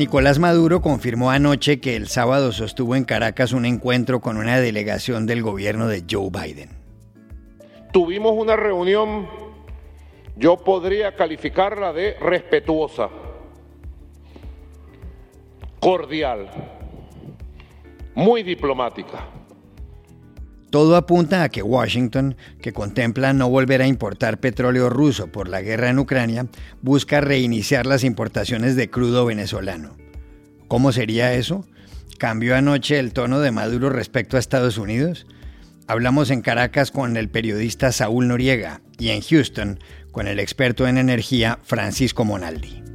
Nicolás Maduro confirmó anoche que el sábado sostuvo en Caracas un encuentro con una delegación del gobierno de Joe Biden. Tuvimos una reunión, yo podría calificarla de respetuosa, cordial, muy diplomática. Todo apunta a que Washington, que contempla no volver a importar petróleo ruso por la guerra en Ucrania, busca reiniciar las importaciones de crudo venezolano. ¿Cómo sería eso? ¿Cambió anoche el tono de Maduro respecto a Estados Unidos? Hablamos en Caracas con el periodista Saúl Noriega y en Houston con el experto en energía Francisco Monaldi.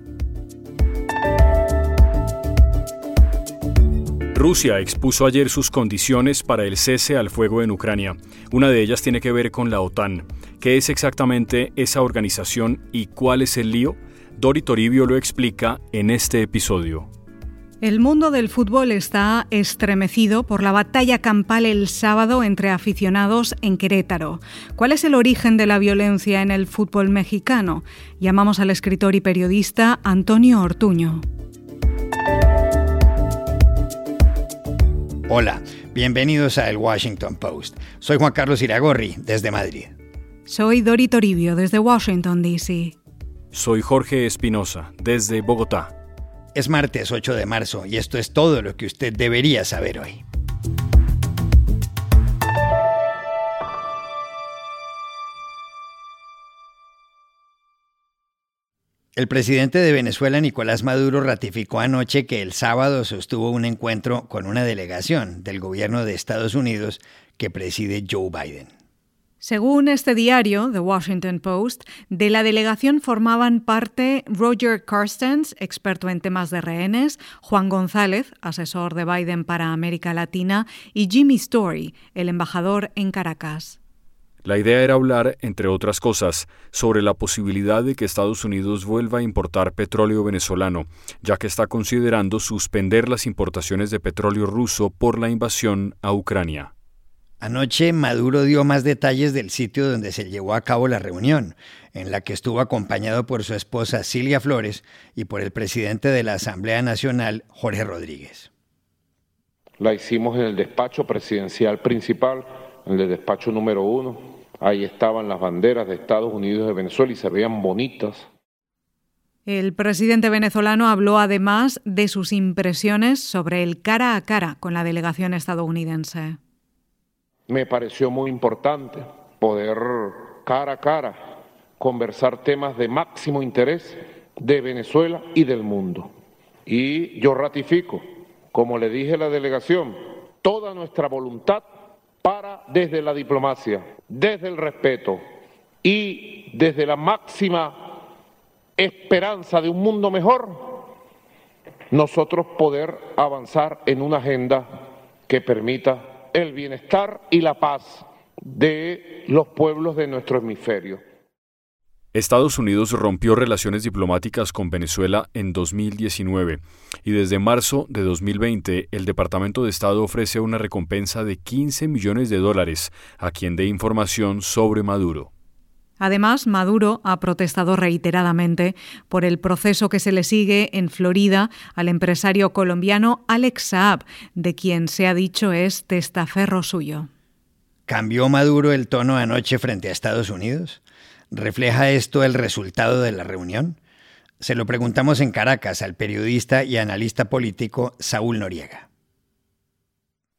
Rusia expuso ayer sus condiciones para el cese al fuego en Ucrania. Una de ellas tiene que ver con la OTAN. ¿Qué es exactamente esa organización y cuál es el lío? Dori Toribio lo explica en este episodio. El mundo del fútbol está estremecido por la batalla campal el sábado entre aficionados en Querétaro. ¿Cuál es el origen de la violencia en el fútbol mexicano? Llamamos al escritor y periodista Antonio Ortuño. Hola, bienvenidos a El Washington Post. Soy Juan Carlos Iragorri, desde Madrid. Soy Dori Toribio, desde Washington, D.C. Soy Jorge Espinosa, desde Bogotá. Es martes 8 de marzo y esto es todo lo que usted debería saber hoy. El presidente de Venezuela, Nicolás Maduro, ratificó anoche que el sábado sostuvo un encuentro con una delegación del gobierno de Estados Unidos que preside Joe Biden. Según este diario, The Washington Post, de la delegación formaban parte Roger Carstens, experto en temas de rehenes, Juan González, asesor de Biden para América Latina, y Jimmy Story, el embajador en Caracas. La idea era hablar, entre otras cosas, sobre la posibilidad de que Estados Unidos vuelva a importar petróleo venezolano, ya que está considerando suspender las importaciones de petróleo ruso por la invasión a Ucrania. Anoche Maduro dio más detalles del sitio donde se llevó a cabo la reunión, en la que estuvo acompañado por su esposa Silvia Flores y por el presidente de la Asamblea Nacional, Jorge Rodríguez. La hicimos en el despacho presidencial principal, en el despacho número uno, Ahí estaban las banderas de Estados Unidos y de Venezuela y se veían bonitas. El presidente venezolano habló además de sus impresiones sobre el cara a cara con la delegación estadounidense. Me pareció muy importante poder cara a cara conversar temas de máximo interés de Venezuela y del mundo. Y yo ratifico, como le dije a la delegación, toda nuestra voluntad para desde la diplomacia, desde el respeto y desde la máxima esperanza de un mundo mejor, nosotros poder avanzar en una agenda que permita el bienestar y la paz de los pueblos de nuestro hemisferio. Estados Unidos rompió relaciones diplomáticas con Venezuela en 2019 y desde marzo de 2020 el Departamento de Estado ofrece una recompensa de 15 millones de dólares a quien dé información sobre Maduro. Además, Maduro ha protestado reiteradamente por el proceso que se le sigue en Florida al empresario colombiano Alex Saab, de quien se ha dicho es testaferro suyo. ¿Cambió Maduro el tono anoche frente a Estados Unidos? ¿Refleja esto el resultado de la reunión? Se lo preguntamos en Caracas al periodista y analista político Saúl Noriega.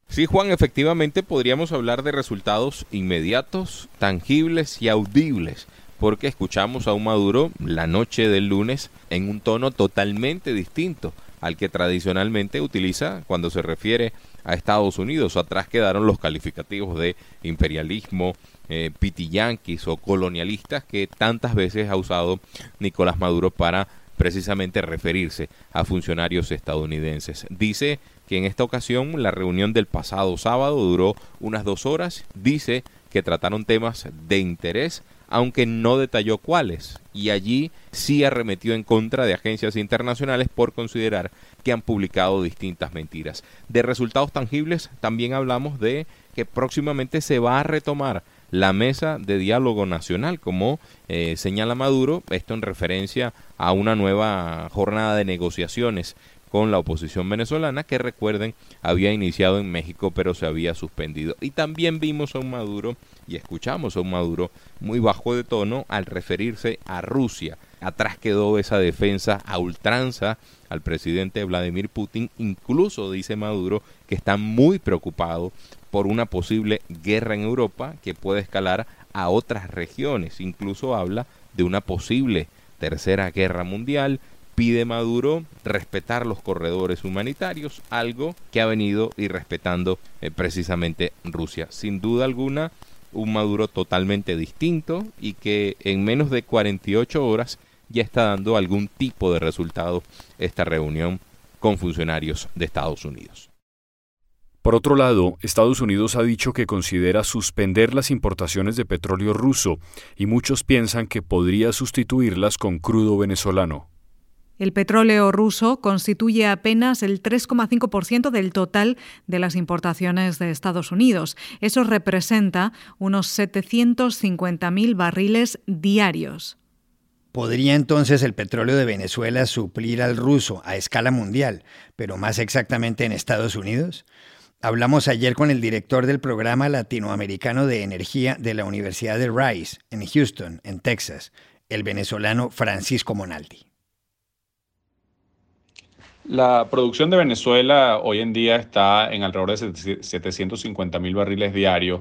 Sí, Juan, efectivamente podríamos hablar de resultados inmediatos, tangibles y audibles, porque escuchamos a un Maduro la noche del lunes en un tono totalmente distinto al que tradicionalmente utiliza cuando se refiere a Estados Unidos. Atrás quedaron los calificativos de imperialismo, eh, pitiyanquis o colonialistas que tantas veces ha usado Nicolás Maduro para precisamente referirse a funcionarios estadounidenses. Dice que en esta ocasión la reunión del pasado sábado duró unas dos horas. Dice que trataron temas de interés, aunque no detalló cuáles. Y allí sí arremetió en contra de agencias internacionales por considerar que han publicado distintas mentiras. De resultados tangibles también hablamos de que próximamente se va a retomar la mesa de diálogo nacional, como eh, señala Maduro, esto en referencia a una nueva jornada de negociaciones con la oposición venezolana que recuerden había iniciado en México pero se había suspendido. Y también vimos a un Maduro y escuchamos a un Maduro muy bajo de tono al referirse a Rusia. Atrás quedó esa defensa a ultranza al presidente Vladimir Putin. Incluso dice Maduro que está muy preocupado por una posible guerra en Europa que puede escalar a otras regiones. Incluso habla de una posible tercera guerra mundial. Pide Maduro respetar los corredores humanitarios, algo que ha venido irrespetando eh, precisamente Rusia. Sin duda alguna, un Maduro totalmente distinto y que en menos de 48 horas ya está dando algún tipo de resultado esta reunión con funcionarios de Estados Unidos. Por otro lado, Estados Unidos ha dicho que considera suspender las importaciones de petróleo ruso y muchos piensan que podría sustituirlas con crudo venezolano. El petróleo ruso constituye apenas el 3,5% del total de las importaciones de Estados Unidos. Eso representa unos 750.000 barriles diarios. ¿Podría entonces el petróleo de Venezuela suplir al ruso a escala mundial, pero más exactamente en Estados Unidos? Hablamos ayer con el director del programa latinoamericano de energía de la Universidad de Rice, en Houston, en Texas, el venezolano Francisco Monaldi. La producción de Venezuela hoy en día está en alrededor de 750 mil barriles diarios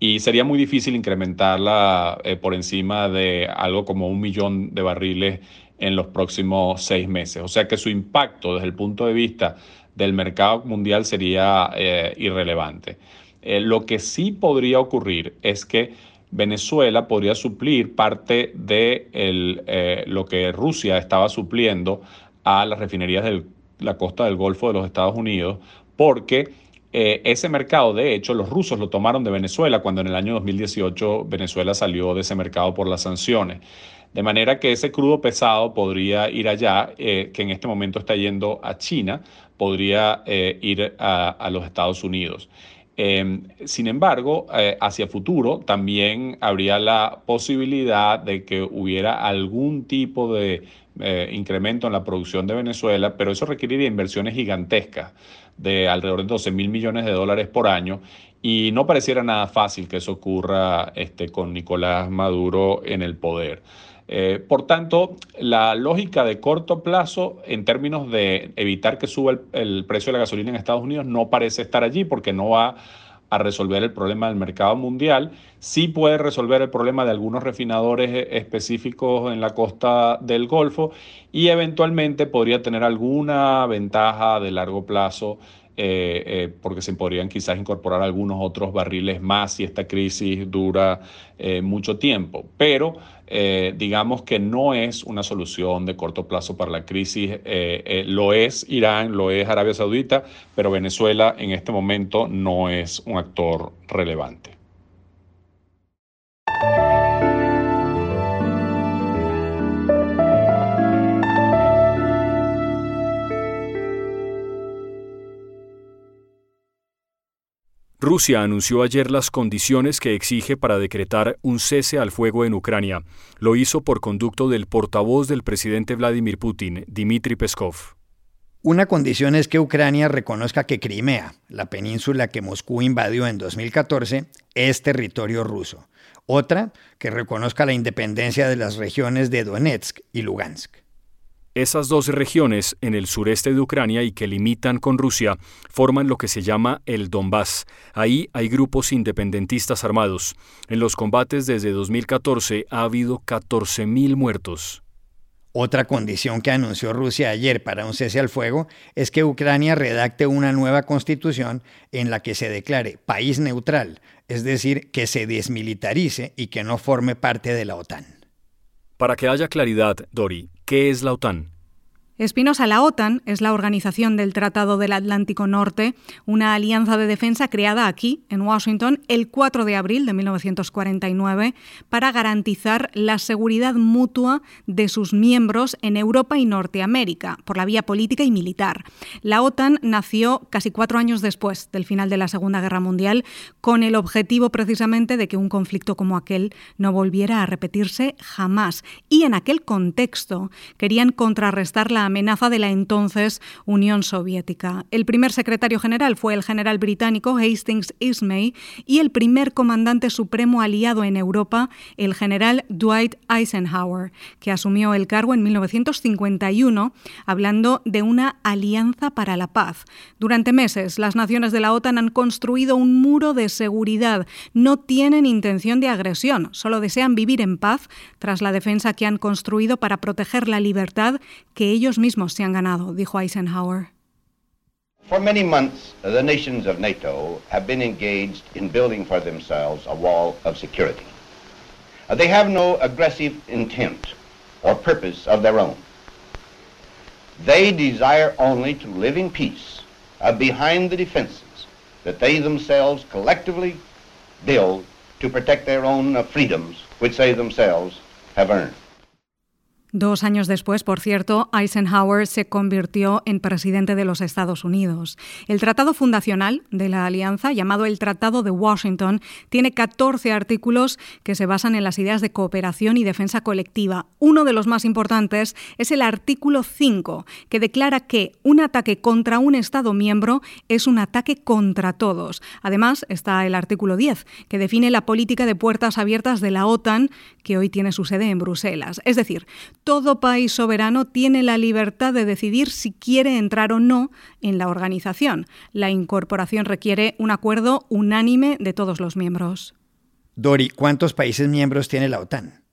y sería muy difícil incrementarla eh, por encima de algo como un millón de barriles en los próximos seis meses. O sea que su impacto desde el punto de vista del mercado mundial sería eh, irrelevante. Eh, lo que sí podría ocurrir es que Venezuela podría suplir parte de lo que Rusia estaba supliendo a las refinerías de la costa del Golfo de los Estados Unidos, porque eh, ese mercado, de hecho, los rusos lo tomaron de Venezuela cuando en el año 2018 Venezuela salió de ese mercado por las sanciones. De manera que ese crudo pesado podría ir allá, eh, que en este momento está yendo a China, podría eh, ir a, los Estados Unidos. Em, sin embargo, hacia futuro también habría la posibilidad de que hubiera algún tipo de incremento en la producción de Venezuela, pero eso requeriría inversiones gigantescas de alrededor de 12 mil millones de dólares por año y no pareciera nada fácil que eso ocurra este, con Nicolás Maduro en el poder. Eh, por tanto, la lógica de corto plazo en términos de evitar que suba el, precio de la gasolina en Estados Unidos no parece estar allí porque no va a resolver el problema del mercado mundial. Sí puede resolver el problema de algunos refinadores eh, específicos en la costa del Golfo y eventualmente podría tener alguna ventaja de largo plazo eh, eh, porque se podrían quizás incorporar algunos otros barriles más si esta crisis dura mucho tiempo. Pero digamos que no es una solución de corto plazo para la crisis. lo es Irán, lo es Arabia Saudita, pero Venezuela en este momento no es un actor relevante. Rusia anunció ayer las condiciones que exige para decretar un cese al fuego en Ucrania. Lo hizo por conducto del portavoz del presidente Vladimir Putin, Dmitry Peskov. Una condición es que Ucrania reconozca que Crimea, la península que Moscú invadió en 2014, es territorio ruso. Otra, que reconozca la independencia de las regiones de Donetsk y Lugansk. Esas dos regiones en el sureste de Ucrania y que limitan con Rusia forman lo que se llama el Donbass. Ahí hay grupos independentistas armados. En los combates desde 2014 ha habido 14.000 muertos. Otra condición que anunció Rusia ayer para un cese al fuego es que Ucrania redacte una nueva constitución en la que se declare país neutral, es decir, que se desmilitarice y que no forme parte de la OTAN. Para que haya claridad, Dori, ¿qué es la OTAN? Espinosa, la OTAN es la organización del Tratado del Atlántico Norte, una alianza de defensa creada aquí, en Washington, el 4 de abril de 1949, para garantizar la seguridad mutua de sus miembros en Europa y Norteamérica, por la vía política y militar. La OTAN nació casi cuatro años después del final de la Segunda Guerra Mundial, con el objetivo precisamente de que un conflicto como aquel no volviera a repetirse jamás. Y en aquel contexto querían contrarrestar la la amenaza de la entonces Unión Soviética. El primer secretario general fue el general británico Hastings Ismay y el primer comandante supremo aliado en Europa, el general Dwight Eisenhower, que asumió el cargo en 1951 hablando de una alianza para la paz. Durante meses, las naciones de la OTAN han construido un muro de seguridad. No tienen intención de agresión, solo desean vivir en paz tras la defensa que han construido para proteger la libertad que ellos mismos se han ganado, dijo Eisenhower. For many months, the nations of NATO have been engaged in building for themselves a wall of security. They have no aggressive intent or purpose of their own. They desire only to live in peace uh, behind the defenses that they themselves collectively build to protect their own uh, freedoms, which they themselves have earned. Dos años después, por cierto, Eisenhower se convirtió en presidente de los Estados Unidos. El tratado fundacional de la alianza, llamado el Tratado de Washington, tiene 14 artículos que se basan en las ideas de cooperación y defensa colectiva. Uno de los más importantes es el artículo 5, que declara que un ataque contra un Estado miembro es un ataque contra todos. Además, está el artículo 10, que define la política de puertas abiertas de la OTAN, que hoy tiene su sede en Bruselas. Es decir, todo país soberano tiene la libertad de decidir si quiere entrar o no en la organización. La incorporación requiere un acuerdo unánime de todos los miembros. Dori, ¿cuántos países miembros tiene la OTAN?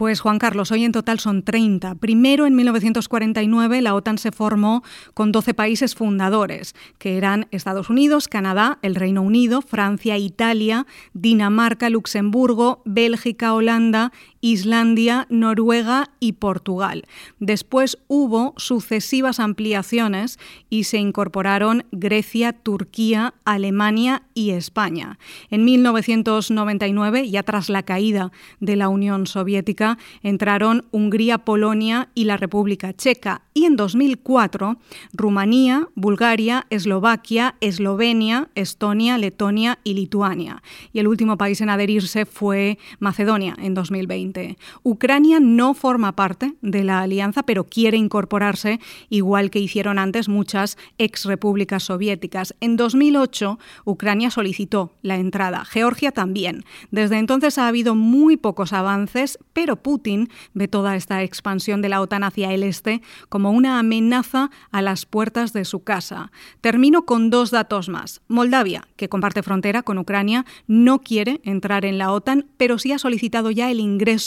Pues Juan Carlos, hoy en total son 30. Primero, en 1949, la OTAN se formó con 12 países fundadores, que eran Estados Unidos, Canadá, el Reino Unido, Francia, Italia, Dinamarca, Luxemburgo, Bélgica, Holanda, Islandia, Noruega y Portugal. Después hubo sucesivas ampliaciones y se incorporaron Grecia, Turquía, Alemania y España. En 1999, ya tras la caída de la Unión Soviética, entraron Hungría, Polonia y la República Checa. Y en 2004, Rumanía, Bulgaria, Eslovaquia, Eslovenia, Estonia, Letonia y Lituania. Y el último país en adherirse fue Macedonia en 2020. Ucrania no forma parte de la alianza, pero quiere incorporarse, igual que hicieron antes muchas ex repúblicas soviéticas. En 2008, Ucrania solicitó la entrada, Georgia también. Desde entonces ha habido muy pocos avances, pero Putin ve toda esta expansión de la OTAN hacia el este como una amenaza a las puertas de su casa. Termino con dos datos más. Moldavia, que comparte frontera con Ucrania, no quiere entrar en la OTAN, pero sí ha solicitado ya el ingreso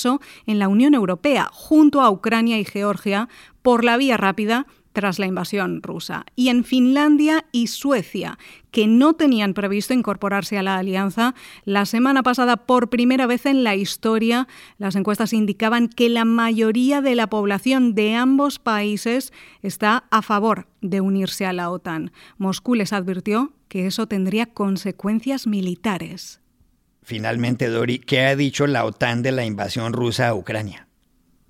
en la Unión Europea, junto a Ucrania y Georgia, por la vía rápida tras la invasión rusa. Y en Finlandia y Suecia, que no tenían previsto incorporarse a la alianza, la semana pasada por primera vez en la historia las encuestas indicaban que la mayoría de la población de ambos países está a favor de unirse a la OTAN. Moscú les advirtió que eso tendría consecuencias militares. Finalmente, Dori, ¿qué ha dicho la OTAN de la invasión rusa a Ucrania?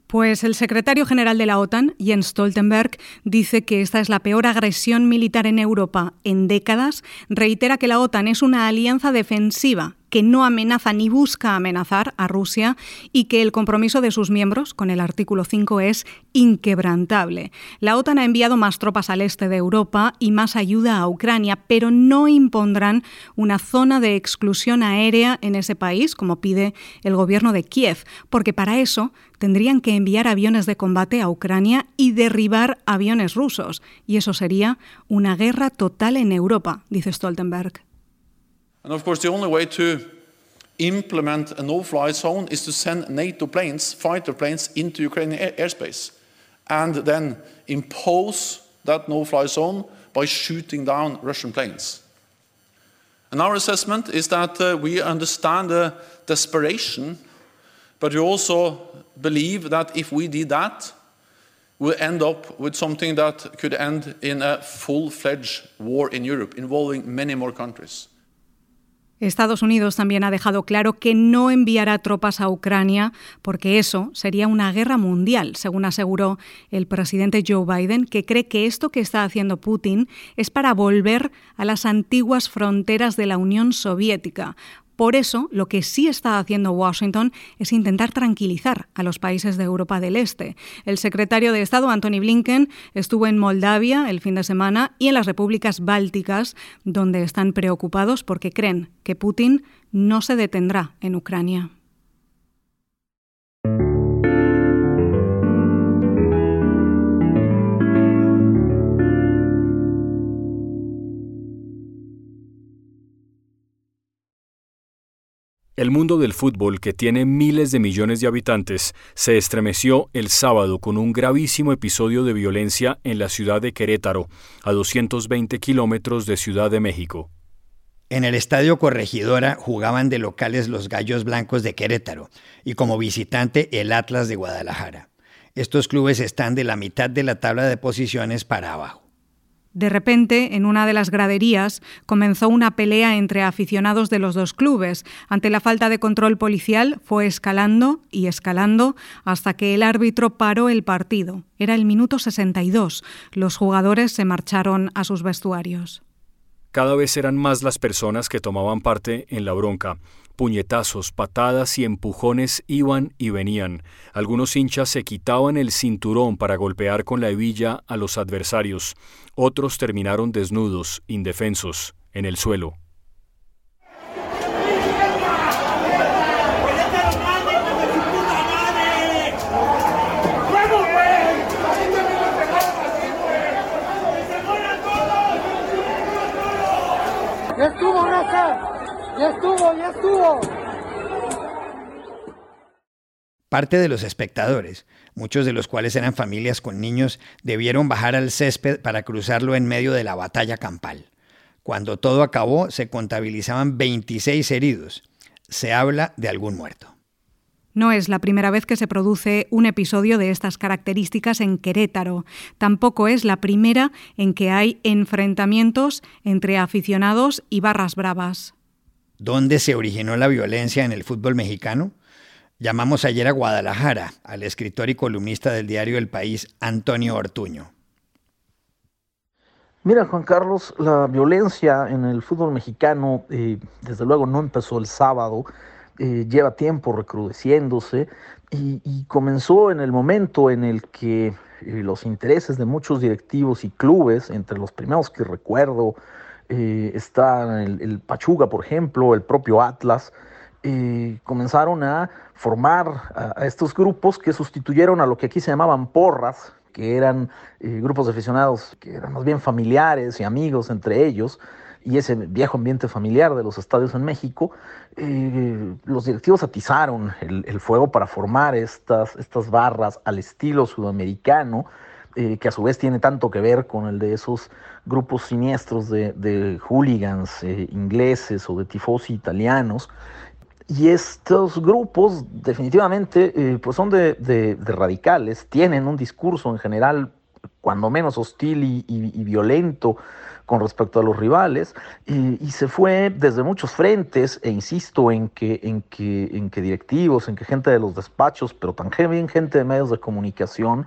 Pues el secretario general de la OTAN, Jens Stoltenberg, dice que esta es la peor agresión militar en Europa en décadas, reitera que la OTAN es una alianza defensiva que no amenaza ni busca amenazar a Rusia y que el compromiso de sus miembros con el artículo 5 es inquebrantable. La OTAN ha enviado más tropas al este de Europa y más ayuda a Ucrania, pero no impondrán una zona de exclusión aérea en ese país, como pide el gobierno de Kiev, porque para eso tendrían que enviar aviones de combate a Ucrania y derribar aviones rusos, y eso sería una guerra total en Europa, dice Stoltenberg. And of course, the only way to implement a no-fly zone is to send NATO planes, fighter planes, into Ukrainian air airspace, and then impose that no-fly zone by shooting down Russian planes. And our assessment is that uh, we understand the desperation, but we also believe that if we did that, we'll end up with something that could end in a full-fledged war in Europe involving many more countries. Estados Unidos también ha dejado claro que no enviará tropas a Ucrania porque eso sería una guerra mundial, según aseguró el presidente Joe Biden, que cree que esto que está haciendo Putin es para volver a las antiguas fronteras de la Unión Soviética, Por eso, lo que sí está haciendo Washington es intentar tranquilizar a los países de Europa del Este. El secretario de Estado, Anthony Blinken, estuvo en Moldavia el fin de semana y en las repúblicas bálticas, donde están preocupados porque creen que Putin no se detendrá en Ucrania. El mundo del fútbol, que tiene miles de millones de habitantes, se estremeció el sábado con un gravísimo episodio de violencia en la ciudad de Querétaro, a 220 kilómetros de Ciudad de México. En el Estadio Corregidora jugaban de locales los Gallos Blancos de Querétaro y como visitante el Atlas de Guadalajara. Estos clubes están de la mitad de la tabla de posiciones para abajo. De repente, en una de las graderías, comenzó una pelea entre aficionados de los dos clubes. Ante la falta de control policial, fue escalando y escalando hasta que el árbitro paró el partido. Era el minuto 62. Los jugadores se marcharon a sus vestuarios. Cada vez eran más las personas que tomaban parte en la bronca. Puñetazos, patadas y empujones iban y venían. Algunos hinchas se quitaban el cinturón para golpear con la hebilla a los adversarios. Otros terminaron desnudos, indefensos, en el suelo. ¡Ya estuvo, ¡Ya estuvo, ya estuvo! Parte de los espectadores, muchos de los cuales eran familias con niños, debieron bajar al césped para cruzarlo en medio de la batalla campal. Cuando todo acabó, se contabilizaban 26 heridos. Se habla de algún muerto. No es la primera vez que se produce un episodio de estas características en Querétaro. Tampoco es la primera en que hay enfrentamientos entre aficionados y barras bravas. ¿Dónde se originó la violencia en el fútbol mexicano? Llamamos ayer a Guadalajara al escritor y columnista del diario El País, Antonio Ortuño. Mira, Juan Carlos, la violencia en el fútbol mexicano, eh, desde luego, no empezó el sábado eh, lleva tiempo recrudeciéndose y, comenzó en el momento en el que eh, los intereses de muchos directivos y clubes, entre los primeros que recuerdo, eh, está el, Pachuga, por ejemplo, el propio Atlas, comenzaron a formar a, estos grupos que sustituyeron a lo que aquí se llamaban porras, que eran grupos de aficionados que eran más bien familiares y amigos entre ellos, y ese viejo ambiente familiar de los estadios en México, eh, los directivos atizaron el, fuego para formar estas, estas barras al estilo sudamericano, eh, que a su vez tiene tanto que ver con el de esos grupos siniestros de, hooligans eh, ingleses o de tifosi italianos. Y estos grupos definitivamente pues son de, radicales, tienen un discurso en general cuando menos hostil y violento con respecto a los rivales y, se fue desde muchos frentes e insisto en que, en, que, en que directivos, en que gente de los despachos, pero también gente de medios de comunicación,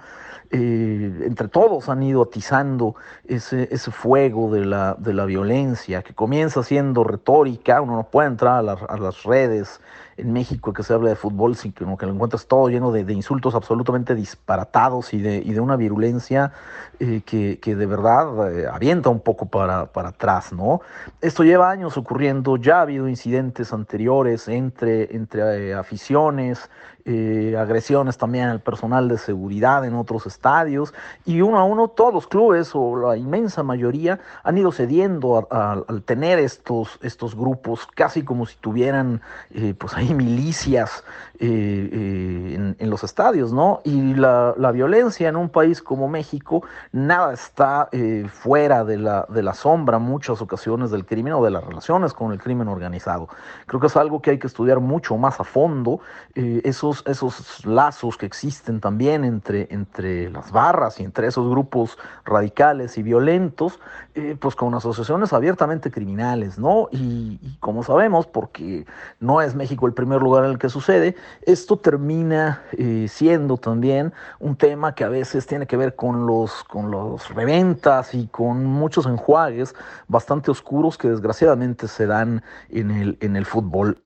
eh, entre todos han ido atizando ese, ese fuego de la, de la violencia que comienza siendo retórica, uno no puede entrar a, a las redes en México que se habla de fútbol, sino que lo encuentras todo lleno de, insultos absolutamente disparatados y de, y de una virulencia eh, que, que, de verdad eh, avienta un poco para, para, atrás, ¿no? Esto lleva años ocurriendo, ya ha habido incidentes anteriores entre, entre eh, aficiones, agresiones también al personal de seguridad en otros estadios, y uno a uno todos los clubes o la inmensa mayoría han ido cediendo al tener estos, estos grupos casi como si tuvieran pues ahí milicias eh, eh, en, los estadios, ¿no? Y la, violencia en un país como México, nada está eh, fuera de la, de la sombra muchas ocasiones del crimen o de las relaciones con el crimen organizado. Creo que es algo que hay que estudiar mucho más a fondo, esos, esos lazos que existen también entre, entre las barras y entre esos grupos radicales y violentos, pues con asociaciones abiertamente criminales, ¿no? Y, y como sabemos, porque no es México el primer lugar en el que sucede. Esto termina eh, siendo también un tema que a veces tiene que ver con los, con los reventas y con muchos enjuagues bastante oscuros que desgraciadamente se dan en el, en el fútbol.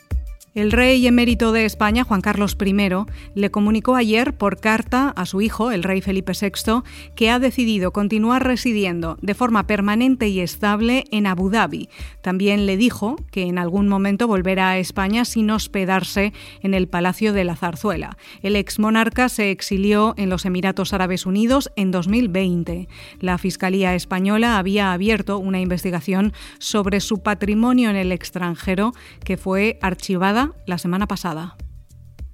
El rey emérito de España, Juan Carlos I, le comunicó ayer por carta a su hijo, el rey Felipe VI, que ha decidido continuar residiendo de forma permanente y estable en Abu Dhabi. También le dijo que en algún momento volverá a España sin hospedarse en el Palacio de la Zarzuela. El ex monarca se exilió en los Emiratos Árabes Unidos en 2020. La Fiscalía Española había abierto una investigación sobre su patrimonio en el extranjero que fue archivada la semana pasada.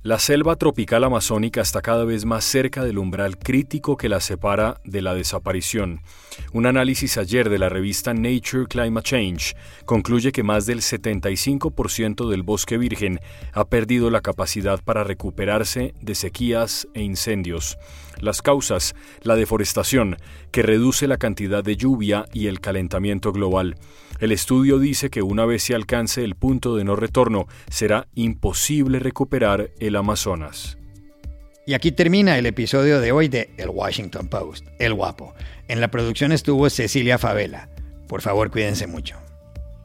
La selva tropical amazónica está cada vez más cerca del umbral crítico que la separa de la desaparición. Un análisis ayer de la revista Nature Climate Change concluye que más del 75% del bosque virgen ha perdido la capacidad para recuperarse de sequías e incendios. Las causas, la deforestación, que reduce la cantidad de lluvia y el calentamiento global. El estudio dice que una vez se alcance el punto de no retorno, será imposible recuperar el Amazonas. Y aquí termina el episodio de hoy de El Washington Post, El Guapo. En la producción estuvo Cecilia Favela. Por favor, cuídense mucho.